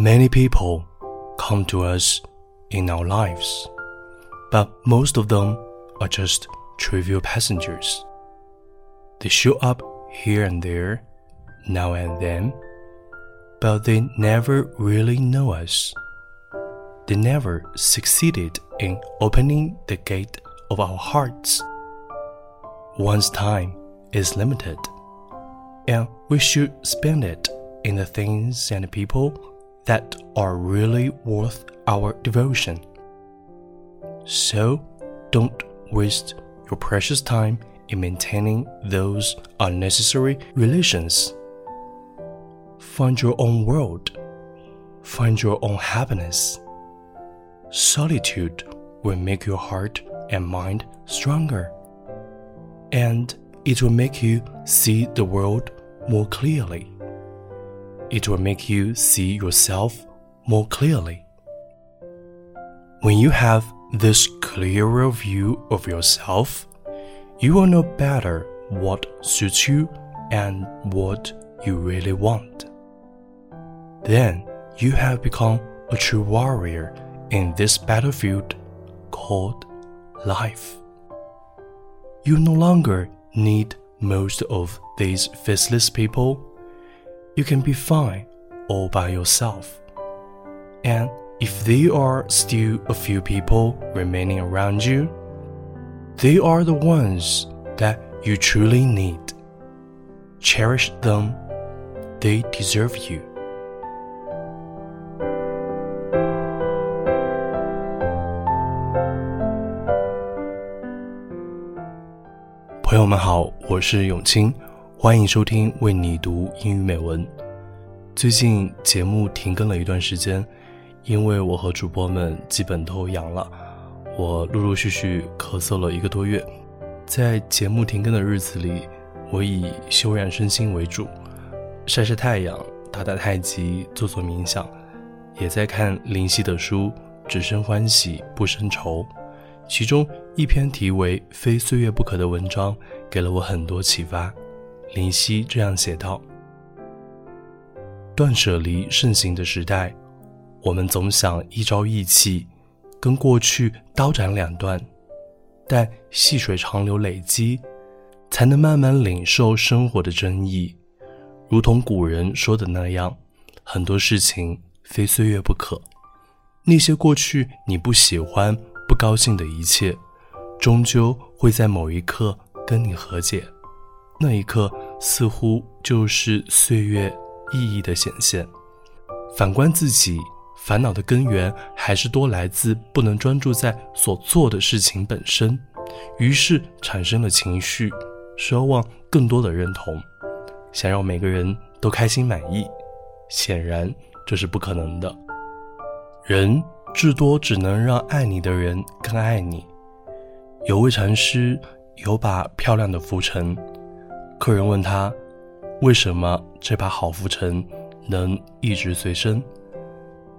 Many people come to us in our lives, but most of them are just trivial passengers. They show up here and there, now and then, but they never really know us. They never succeeded in opening the gate of our hearts. One's time is limited, and we should spend it in the things and people that are really worth our devotion. So, don't waste your precious time in maintaining those unnecessary relations. Find your own world. Find your own happiness. Solitude will make your heart and mind stronger. And it will make you see the world more clearly it will make you see yourself more clearly. When you have this clearer view of yourself, you will know better what suits you and what you really want. Then you have become a true warrior in this battlefield called life. You no longer need most of these faceless people you can be fine all by yourself. And if there are still a few people remaining around you, they are the ones that you truly need. Cherish them, they deserve you. 朋友们好，我是永清。 欢迎收听为你读英语美文。最近节目停更了一段时间，因为我和主播们基本都阳了，我陆陆续续咳嗽了一个多月。在节目停更的日子里，我以修养身心为主，晒晒太阳，打打太极，做做冥想，也在看林夕的书《只生欢喜不生愁》，其中一篇题为《非岁月不可》的文章，给了我很多启发。林夕这样写道：“断舍离盛行的时代，我们总想一朝一气，跟过去刀斩两断。但细水长流累积，才能慢慢领受生活的真意。如同古人说的那样，很多事情非岁月不可。那些过去你不喜欢、不高兴的一切，终究会在某一刻跟你和解。”那一刻，似乎就是岁月意义的显现。反观自己，烦恼的根源还是多来自不能专注在所做的事情本身，于是产生了情绪，奢望更多的认同，想让每个人都开心满意。显然，这是不可能的。人至多只能让爱你的人更爱你。有位禅师有把漂亮的浮尘。客人问他：“为什么这把好浮尘能一直随身？”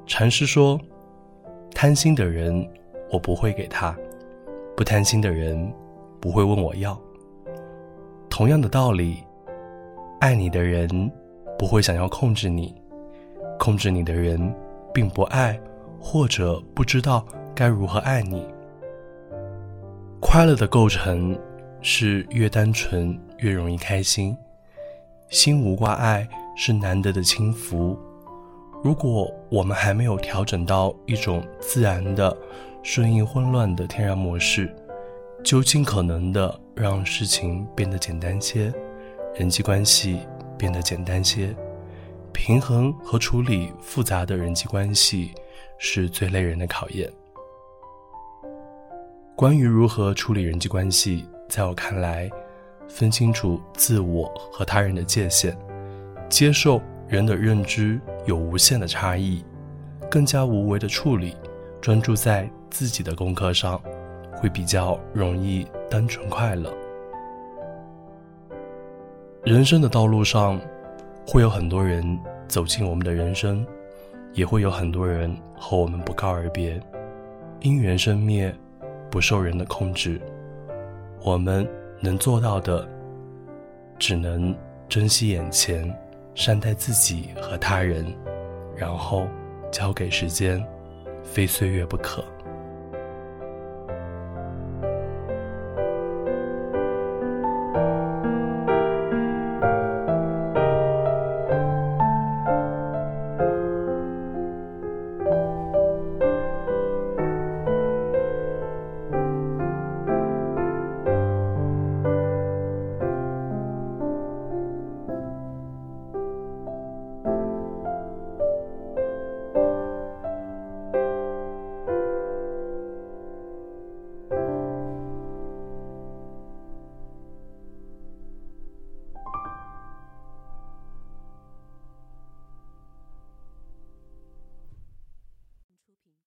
禅师说：“贪心的人，我不会给他；不贪心的人，不会问我要。同样的道理，爱你的人不会想要控制你，控制你的人并不爱或者不知道该如何爱你。快乐的构成。”是越单纯越容易开心，心无挂碍是难得的轻浮。如果我们还没有调整到一种自然的、顺应混乱的天然模式，就尽可能的让事情变得简单些，人际关系变得简单些。平衡和处理复杂的人际关系是最累人的考验。关于如何处理人际关系。在我看来，分清楚自我和他人的界限，接受人的认知有无限的差异，更加无为的处理，专注在自己的功课上，会比较容易单纯快乐。人生的道路上，会有很多人走进我们的人生，也会有很多人和我们不告而别，因缘生灭，不受人的控制。我们能做到的，只能珍惜眼前，善待自己和他人，然后交给时间，非岁月不可。